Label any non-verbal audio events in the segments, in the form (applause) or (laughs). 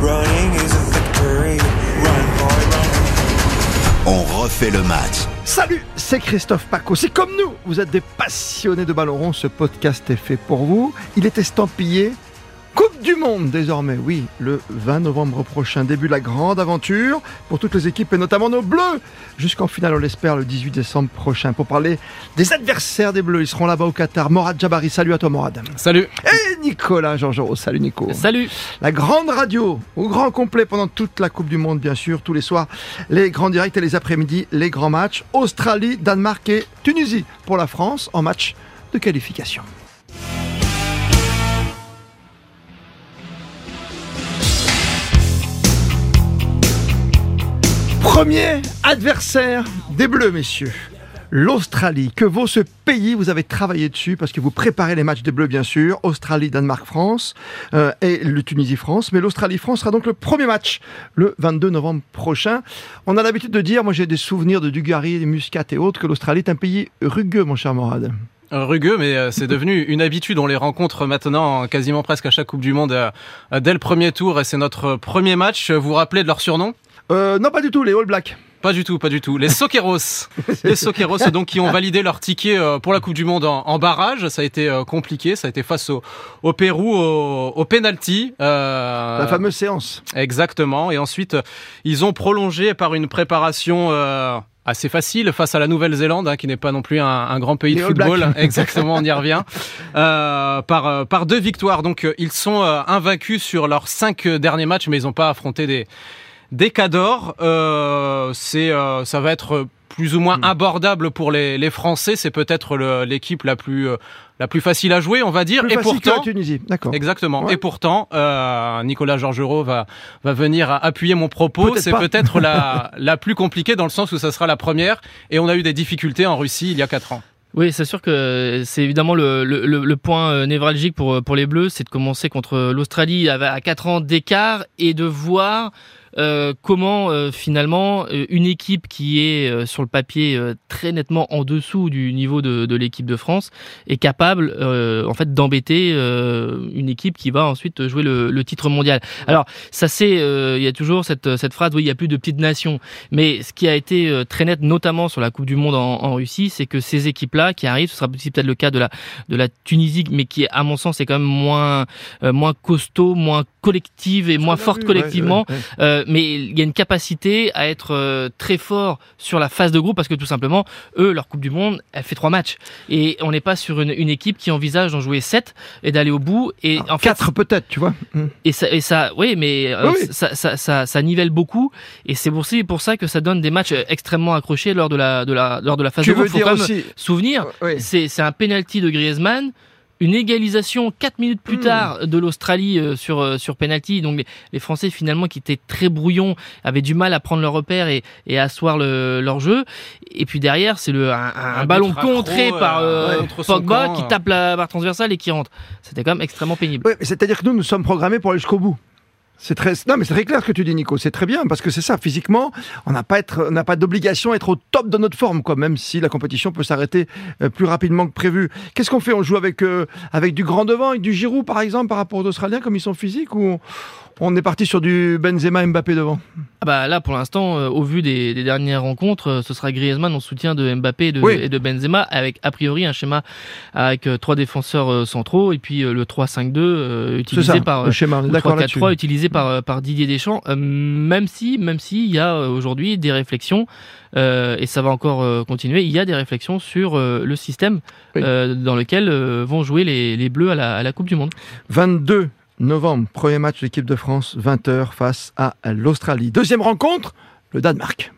Running is a victory. Run, boy, run. On refait le match. Salut, c'est Christophe Paco. C'est comme nous, vous êtes des passionnés de ballon rond, ce podcast est fait pour vous. Il est estampillé Coupe du Monde désormais, oui, le 20 novembre prochain, début de la grande aventure pour toutes les équipes et notamment nos Bleus, jusqu'en finale on l'espère le 18 décembre prochain. Pour parler des adversaires des Bleus, ils seront là-bas au Qatar. Morad Jabari, salut à toi Morad. Salut. Et Nicolas Georgerot, salut Nico. Salut. La grande radio, au grand complet pendant toute la Coupe du Monde bien sûr, tous les soirs, les grands directs et les après-midi, les grands matchs. Australie, Danemark et Tunisie pour la France en match de qualification. Premier adversaire des Bleus, messieurs. L'Australie. Que vaut ce pays? Vous avez travaillé dessus parce que vous préparez les matchs des Bleus, bien sûr. Australie, Danemark, France euh, et le Tunisie, France. Mais l'Australie-France sera donc le premier match le 22 novembre prochain. On a l'habitude de dire, moi j'ai des souvenirs de Dugarry, des Muscat et autres, que l'Australie est un pays rugueux, mon cher Morad. Euh, Rugueux, mais euh, c'est devenu une habitude. On les rencontre maintenant quasiment presque à chaque Coupe du Monde dès le premier tour et c'est notre premier match. Vous vous rappelez de leur surnom? Euh, non, pas du tout, les All Blacks. Pas du tout, pas du tout. Les Soqueros. (laughs) les Soqueros, donc, qui ont validé leur ticket euh, pour la Coupe du Monde en, en barrage. Ça a été euh, compliqué. Ça a été face au, au Pérou, au, au penalty. Euh, La fameuse séance. Exactement. Et ensuite, ils ont prolongé par une préparation euh, assez facile face à la Nouvelle-Zélande, hein, qui n'est pas non plus un, un grand pays Les de All football. (laughs) Exactement, on y revient. Euh, par, par deux victoires. Donc, ils sont invaincus sur leurs cinq derniers matchs, mais ils n'ont pas affronté des, des cadors. Euh, c'est, euh, ça va être plus ou Hmm. moins abordable pour les, les Français. C'est peut-être le- l'équipe la plus, euh, la plus facile à jouer, on va dire. Plus Et pourtant, la Tunisie. D'accord. Exactement. Ouais. Et pourtant, euh, Nicolas Georgerot va, va venir appuyer mon propos. Peut-être C'est pas. peut-être la, (laughs) la plus compliquée dans le sens où ça sera la première. Et on a eu des difficultés en Russie il y a quatre ans. Oui, c'est sûr que c'est évidemment le, le, le- point euh, névralgique pour, pour les Bleus, c'est de commencer contre l'Australie à à 4 ans d'écart et de voir euh, comment euh, finalement euh, une équipe qui est euh, sur le papier euh, très nettement en dessous du niveau de, de l'équipe de France est capable euh, en fait d'embêter euh, une équipe qui va ensuite jouer le, le titre mondial. Alors ça c'est euh, il y a toujours cette, cette phrase oui il y a plus de petites nations mais ce qui a été euh, très net notamment sur la Coupe du Monde en, en Russie c'est que ces équipes là qui arrivent ce sera peut-être le cas de la de la Tunisie mais qui à mon sens est quand même moins euh, moins costaud moins collective et moins forte vu, collectivement ouais, ouais, ouais. Mais il y a une capacité à être euh, très fort sur la phase de groupe parce que tout simplement, eux, leur Coupe du Monde, elle fait trois matchs. Et on n'est pas sur une, une équipe qui envisage d'en jouer sept et d'aller au bout. Et en fait, Quatre peut-être, tu vois. Hmm. et ça, et ça, oui, mais euh, Oui, oui. Ça, ça, ça, ça nivelle beaucoup. Et c'est pour, ça- pour ça que ça donne des matchs euh, extrêmement accrochés lors de la, de la, lors de la phase Tu de groupe. veux Faut dire quand même aussi. souvenir, Oui. c'est c'est un penalty de Griezmann. Une égalisation 4 minutes plus Hmm. tard de l'Australie euh, sur euh, sur penalty. Donc les, les Français finalement qui étaient très brouillons avaient du mal à prendre leur repère et, et à asseoir le, leur jeu. Et puis derrière c'est le un, un- ballon accro, contré euh, par euh, ouais, Pogba camp, qui tape la barre transversale et qui rentre. C'était quand même extrêmement pénible. Oui, mais c'est-à-dire que nous, nous sommes programmés pour aller jusqu'au bout. C'est très, non, mais c'est très clair ce que tu dis, Nico. C'est très bien parce que c'est ça. Physiquement, on n'a pas d'obligation à être au top de notre forme, quoi. Même si la compétition peut s'arrêter euh, plus rapidement que prévu. Qu'est-ce qu'on fait? On joue avec euh, avec du grand devant, avec du Giroud, par exemple, par rapport aux Australiens, comme ils sont physiques, ou on, est parti sur du Benzema, Mbappé devant? Bah là, pour l'instant, euh, au vu des, des dernières rencontres, euh, ce sera Griezmann en soutien de Mbappé et de, Oui. et de Benzema, avec a priori un schéma avec euh, trois défenseurs euh, centraux et puis euh, le 3-5-2 euh, C'est utilisé par le schéma. ou D'accord là-dessus. 3-4-3 utilisé par par Didier Deschamps. même si, même si il y a aujourd'hui des réflexions euh, et ça va encore euh, continuer. Il y a des réflexions sur euh, le système Oui. euh, dans lequel euh, vont jouer les, les Bleus à la, à la Coupe du Monde. 22 novembre, premier match de l'équipe de France, 20h face à l'Australie. Deuxième rencontre, le Danemark.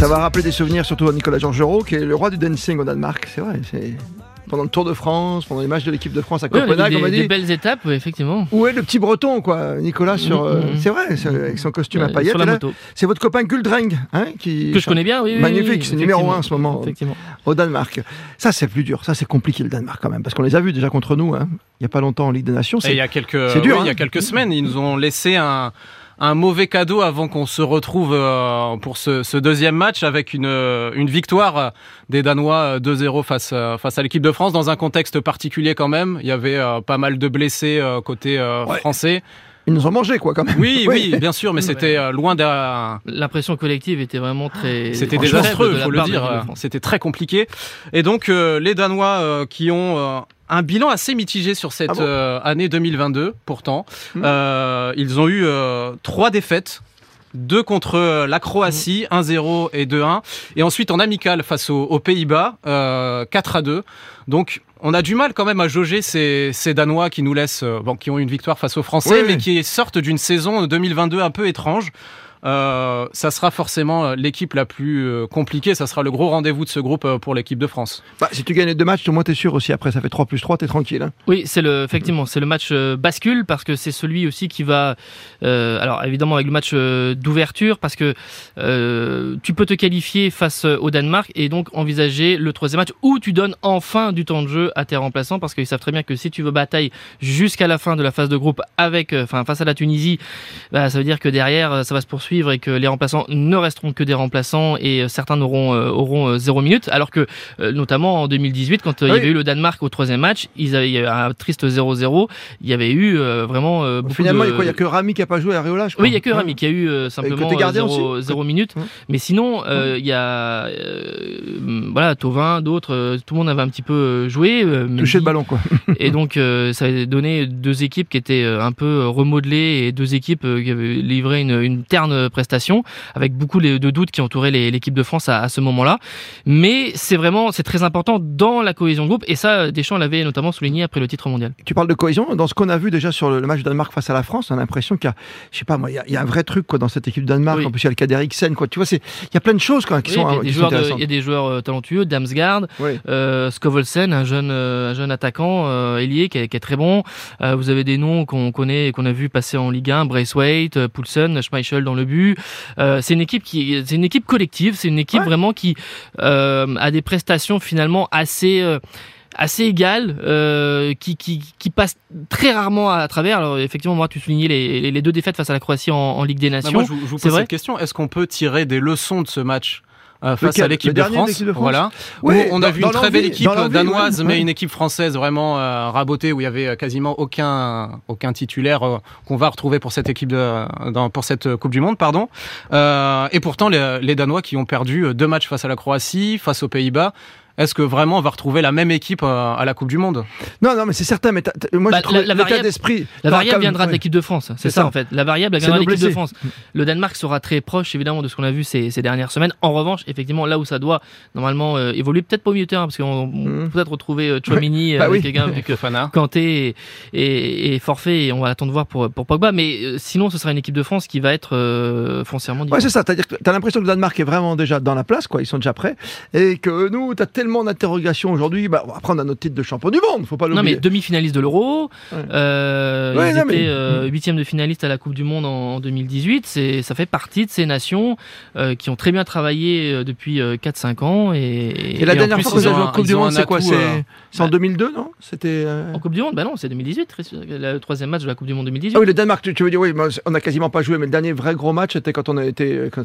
Ça va rappeler des souvenirs, surtout à Nicolas Georgerot, qui est le roi du dancing au Danemark. C'est vrai, c'est pendant le Tour de France, pendant les matchs de l'équipe de France à Oui, on a Copenhague, m'a des, des dit. belles étapes, oui, effectivement. Où est le petit breton, quoi, Nicolas, sur. Mhm, euh, mhm. C'est vrai, avec son costume à Euh, paillettes. sur la Et là, moto. C'est votre copain Guldring, hein, qui. Que je connais bien, oui. Magnifique, oui, c'est numéro un en ce moment. Effectivement. Au Danemark. Ça, c'est plus dur. Ça, c'est compliqué, le Danemark, quand même. Parce qu'on les a vus déjà contre nous, hein, il n'y a pas longtemps en Ligue des Nations. Et il y a quelques, c'est dur, il y hein. a quelques semaines, ils nous ont laissé un, un mauvais cadeau avant qu'on se retrouve euh, pour ce, ce, deuxième match avec une, euh, une victoire des Danois 2-0 face, face à l'équipe de France dans un contexte particulier quand même. Il y avait pas mal de blessés côté ouais. français. Ils nous ont mangé, quoi, quand même. Oui, (laughs) oui, bien sûr, mais c'était euh, loin d'un. L'impression collective était vraiment très. C'était désastreux, il faut le dire. C'était très compliqué. Et donc, euh, les Danois euh, qui ont un bilan assez mitigé sur cette ah année 2022, pourtant. Hmm. ils ont eu trois défaites deux contre la Croatie, 1-0 et 2-1. Et ensuite en amical face aux, aux Pays-Bas, 4 2. Donc on a du mal quand même à jauger ces, ces Danois qui nous laissent, euh, bon, qui ont une victoire face aux Français, mais qui sortent d'une saison 2022 un peu étrange. Euh, ça sera forcément euh, l'équipe la plus euh, compliquée. Ça sera le gros rendez-vous de ce groupe pour l'équipe de France. Bah, si tu gagnes les deux matchs, au moins t'es sûr aussi. Après, ça fait 3 plus 3, t'es tranquille. Hein. oui, c'est le, effectivement, c'est le match bascule parce que c'est celui aussi qui va. alors évidemment avec le match d'ouverture parce que tu peux te qualifier face au Danemark et donc envisager le troisième match où tu donnes enfin du temps de jeu à tes remplaçants parce qu'ils savent très bien que si tu veux bataille jusqu'à la fin de la phase de groupe avec, enfin face à la Tunisie, bah, ça veut dire que derrière ça va se poursuivre et que les remplaçants ne resteront que des remplaçants et euh, certains auront, euh, auront euh, zéro minute. Alors que, notamment en 2018, quand il y avait eu le Danemark au troisième match, ils avaient, il y avait un triste 0-0. Il y avait eu vraiment beaucoup Finalement, de... il n'y a que Rami qui n'a pas joué à Réola, je crois. Oui, il n'y a que Rami qui a eu simplement 0, 0 minutes. Mais sinon, il y a voilà, Tovin, d'autres, tout le monde avait un petit peu joué. Touché le ballon, quoi. et donc, ça a donné deux équipes qui étaient un peu remodelées et deux équipes qui avaient livré une, une terne prestations, avec beaucoup de doutes qui entouraient l'équipe de France à, ce moment-là. Mais c'est vraiment, c'est très important dans la cohésion de groupe, et ça, Deschamps l'avait notamment souligné après le titre mondial. Tu parles de cohésion, dans ce qu'on a vu déjà sur le, match de Danemark face à la France, on a l'impression qu'il y a, je sais pas moi, il y, a, un vrai truc quoi dans cette équipe de Danemark. En plus, il y a le cas d'Eriksen, quoi. Tu vois, c'est, il y a plein de choses quoi, qui sont, il y, a des joueurs euh, talentueux, Damsgaard, euh, Skovelsen, un jeune, euh, un jeune attaquant euh, ailier qui est, qui est, très bon. vous avez des noms qu'on connaît, qu'on a vu passer en Ligue 1, Braithwaite, Poulsen, Schmeichel dans le euh, c'est une équipe qui, c'est une équipe collective. C'est une équipe vraiment qui euh, a des prestations finalement assez euh, assez égales, qui, qui, qui passent très rarement à travers. Alors effectivement, moi, tu soulignais les, les deux défaites face à la Croatie en, Ligue des bah, Nations. moi, je, vous pose cette question est-ce qu'on peut tirer des leçons de ce match? Face à l'équipe de, France. Voilà. on a vu une très belle équipe danoise, mais une équipe française vraiment euh, rabotée où il y avait quasiment aucun aucun titulaire euh, qu'on va retrouver pour cette équipe de dans, pour cette Coupe du Monde, pardon. et pourtant les, les Danois qui ont perdu deux matchs face à la Croatie, face aux Pays-Bas est-ce que vraiment on va retrouver la même équipe euh, à la Coupe du Monde? Non, non, mais c'est certain. Mais moi, bah, je trouve la, variable d'esprit. La variable viendra de l'équipe de France. C'est ça, en fait. La variable viendra de l'équipe de France. Le Danemark sera très proche, évidemment, de ce qu'on a vu ces, ces, dernières semaines. En revanche, effectivement, là où ça doit normalement euh, évoluer, peut-être pas au milieu de terrain, parce qu'on mmh. peut-être retrouver euh, Chouamini (laughs) bah avec quelqu'un (laughs) vu que Kanté est, forfait et on va attendre voir pour, pour Pogba. Mais sinon, ce sera une équipe de France qui va être foncièrement différente. Ouais, c'est ça. C'est-à-dire que tu as l'impression que le Danemark est vraiment déjà dans la place, quoi. Ils sont déjà prêts. Et que nous, tu as tellement d'interrogations aujourd'hui, bah, après on a notre titre de champion du monde, faut pas l'oublier. Non mais demi-finaliste de l'Euro, euh, ils étaient euh, huitième de finaliste à la Coupe du Monde en, 2018. C'est, ça fait partie de ces nations euh, qui ont très bien travaillé euh, depuis 4-5 ans. Et, et la dernière fois que vous avez joué en Coupe du Monde, c'est quoi C'est en 2002, non? C'était en Coupe du Monde Bah non, c'est 2018, le troisième match de la Coupe du Monde 2018. Ah oui, le Danemark, tu, veux dire, oui, on a quasiment pas joué, mais le dernier vrai gros match, c'était quand on a été, quand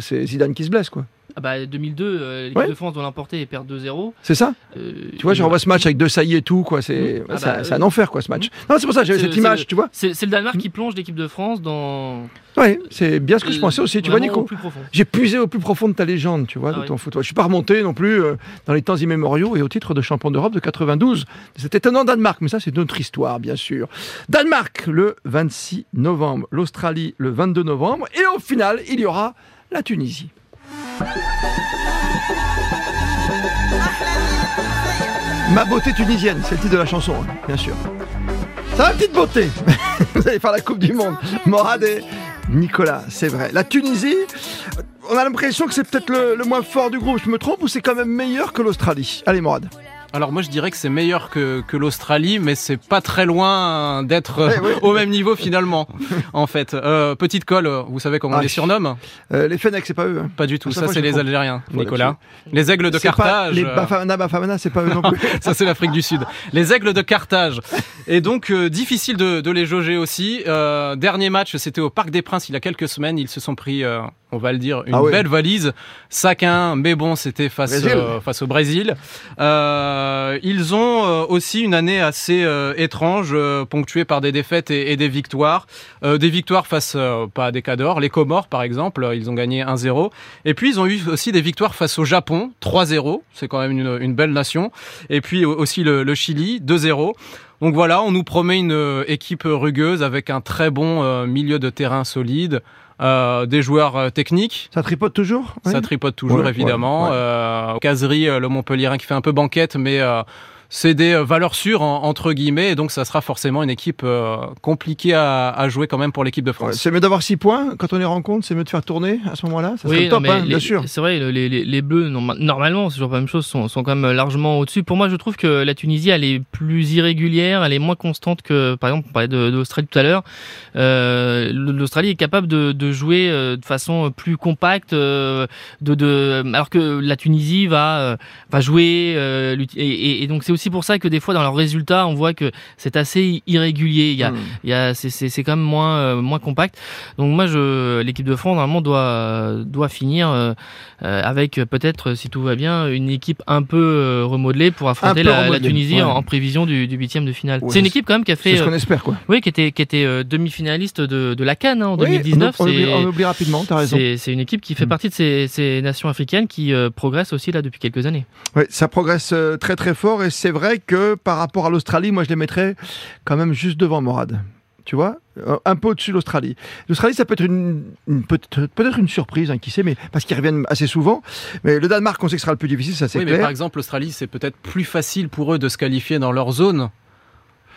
c'est Zidane qui se blesse, quoi. Ah bah 2002, l'équipe de France doit l'emporter et perdre 2-0. C'est ça euh, tu vois, je revois ce match avec deux saillies et tout, quoi. C'est ah bah, un enfer, quoi, ce match. Non, c'est pour ça, j'avais cette image, tu vois. C'est le Danemark qui plonge l'équipe de France dans. Oui, c'est bien ce que je pensais aussi. Tu vois, Nico J'ai puisé au plus profond de ta légende, tu vois, ah de ton foot. Je suis pas remonté non plus euh, dans les temps immémoriaux et au titre de champion d'Europe de 92. C'était étonnant Danemark, mais ça, c'est notre histoire, bien sûr. Danemark, le 26 novembre. L'Australie, le 22 novembre. Et au final, il y aura la Tunisie. Ma beauté tunisienne, c'est le titre de la chanson, bien sûr. Ça va, petite beauté (laughs) Vous allez faire la Coupe du Monde. Morad et Nicolas, c'est vrai. La Tunisie, on a l'impression que c'est peut-être le, moins fort du groupe, je me trompe, ou c'est quand même meilleur que l'Australie? Allez, Morad. Alors moi je dirais que c'est meilleur que, que l'Australie, mais c'est pas très loin d'être Ouais, ouais. au même niveau finalement. (laughs) en fait, Euh, petite colle, vous savez comment on Ah, les surnomme Euh, les Fennecs, c'est pas eux. hein. Pas du tout. Ça c'est les. Algériens, Nicolas. Les aigles de Carthage. les euh, Bafana, Bafana, c'est pas eux non plus. (laughs) Ça, c'est l'Afrique du Sud. Les aigles de Carthage. Et donc, euh, difficile de, de les jauger aussi. Euh, dernier match, c'était au Parc des Princes il y a quelques semaines. Ils se sont pris, euh, on va le dire, une Ah belle valise. Sac à un, mais bon, c'était face, euh, face au Brésil. Euh, ils ont euh, aussi une année assez euh, étrange, euh, ponctuée par des défaites et, et des victoires. Euh, des victoires face, euh, pas à des cadors, les Comores par exemple, ils ont gagné 1-0. Et puis, ils ont eu aussi des victoires face au Japon, 3-0. C'est quand même une, une belle nation. Et puis au- aussi le, le Chili, 2-0. Donc voilà, on nous promet une équipe rugueuse avec un très bon milieu de terrain solide, euh, des joueurs euh, techniques. Ça tripote toujours Ça Oui. tripote toujours Ouais, évidemment. ouais, ouais. Euh, Casery, euh, le Montpellierin qui fait un peu banquette, mais euh, c'est des euh, valeurs sûres en- entre guillemets, et donc ça sera forcément une équipe euh, compliquée à, à jouer quand même pour l'équipe de Ouais, France. c'est mieux d'avoir 6 points quand on les rencontre, c'est mieux de faire tourner à ce moment-là. Ça Oui, le top, non, hein, les- bien sûr. C'est vrai, les, les, les Bleus, norma- normalement, c'est toujours la même chose, sont, sont quand même largement au-dessus. Pour moi, je trouve que la Tunisie, elle est plus irrégulière, elle est moins constante que, par exemple, on parlait de, de l'Australie tout à l'heure. Euh, L'Australie est capable de, de jouer de façon plus compacte, de, de, alors que la Tunisie va, va jouer. euh, l'ut- et, et- et donc, c'est aussi pour ça que des fois, dans leurs résultats, on voit que c'est assez irrégulier. Il y a, Hmm. il y a, c'est, quand même moins, euh, moins compact. Donc moi, je, l'équipe de France normalement doit, doit finir euh, euh, avec peut-être, si tout va bien, une équipe un peu remodelée pour affronter peu la, Tunisie ouais. en, en prévision du, du huitième de finale. Ouais, c'est une équipe quand même qui a C'est fait, ce qu'on espère, quoi. oui, qui était, qui était demi-finaliste de, de la Cannes hein, en Oui, 2019. on, oublie, on oublie rapidement, t'as raison. c'est, une équipe qui fait Mm. partie de ces, ces nations africaines qui progressent aussi là depuis quelques années. Oui, ça progresse très très fort et c'est vrai que par rapport à l'Australie, moi je les mettrais quand même juste devant Morad. Tu vois? Euh, Un peu au-dessus de l'Australie. L'Australie, ça peut être une, une- peut-être une surprise, hein, qui sait, mais parce qu'ils reviennent assez souvent. Mais le Danemark, on sait que ce sera le plus difficile, ça c'est Oui, mais clair. par exemple, l'Australie, c'est peut-être plus facile pour eux de se qualifier dans leur zone.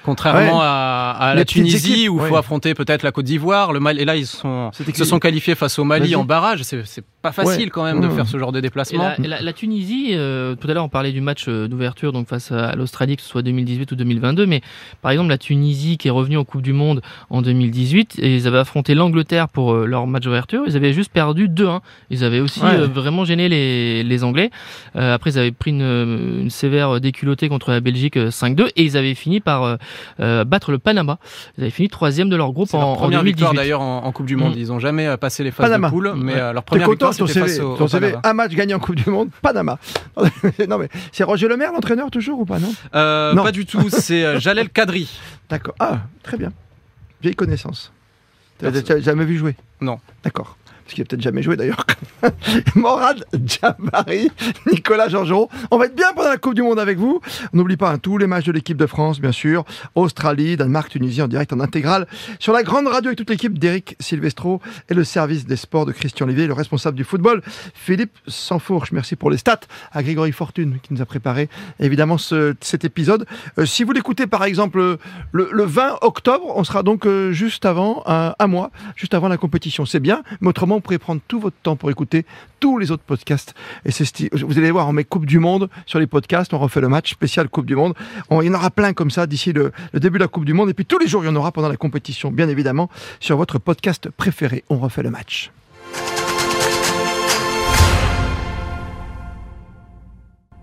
Contrairement Ouais. à, la Tunisie équipes, où il faut affronter peut-être la Côte d'Ivoire, le Mali. Et là, ils sont, se sont qualifiés face au Mali en barrage. C'est c'est pas facile Ouais. quand même de Mmh. faire ce genre de déplacement. la, et la- la Tunisie, euh, tout à l'heure on parlait du match euh, d'ouverture donc face à l'Australie, que ce soit 2018 ou 2022, mais par exemple la Tunisie qui est revenue en Coupe du Monde en 2018, et ils avaient affronté l'Angleterre pour euh, leur match d'ouverture, ils avaient juste perdu 2-1. Ils avaient aussi Ouais. euh, vraiment gêné les, les Anglais. Euh, après ils avaient pris une, une sévère déculottée contre la Belgique euh, 5-2, et ils avaient fini par battre le Panama. Ils avaient fini troisième de leur groupe en, leur en première victoire 2018. d'ailleurs en, en Coupe du Monde. Mmh. Ils ont jamais passé les phases Panama. de poule, mais Ouais. euh, leur T'es première content victoire ton CV, au, ton un match gagné en Coupe du Monde, Panama. (laughs) non mais c'est Roger Lemaire l'entraîneur toujours ou pas non Euh, Non. Pas du tout. C'est euh, Jalel Kadri. (laughs) D'accord. Ah, très bien. Vieille connaissance. N'as jamais vu jouer Non. D'accord. Parce qu'il a peut-être jamais joué d'ailleurs. (laughs) Morad Jabari, Nicolas Georgerot. On va être bien pendant la Coupe du Monde avec vous. On n'oublie pas hein, tous les matchs de l'équipe de France, bien sûr. Australie, Danemark, Tunisie en direct, en intégrale. Sur la grande radio avec toute l'équipe d'Éric Silvestro et le service des sports de Christian Olivier, le responsable du football, Philippe Sansfourche. Merci pour les stats à Grégory Fortune qui nous a préparé évidemment ce- cet épisode. Euh, si vous l'écoutez par exemple le, le 20 octobre, on sera donc euh, juste avant, un, un mois, juste avant la compétition. C'est bien, mais autrement, vous pourrez prendre tout votre temps pour écouter tous les autres podcasts. Et c'est vous allez voir, on met Coupe du Monde sur les podcasts, on refait le match spécial Coupe du Monde. On- il y en aura plein comme ça d'ici le, le début de la Coupe du Monde. Et puis tous les jours, il y en aura pendant la compétition, bien évidemment, sur votre podcast préféré. On refait le match.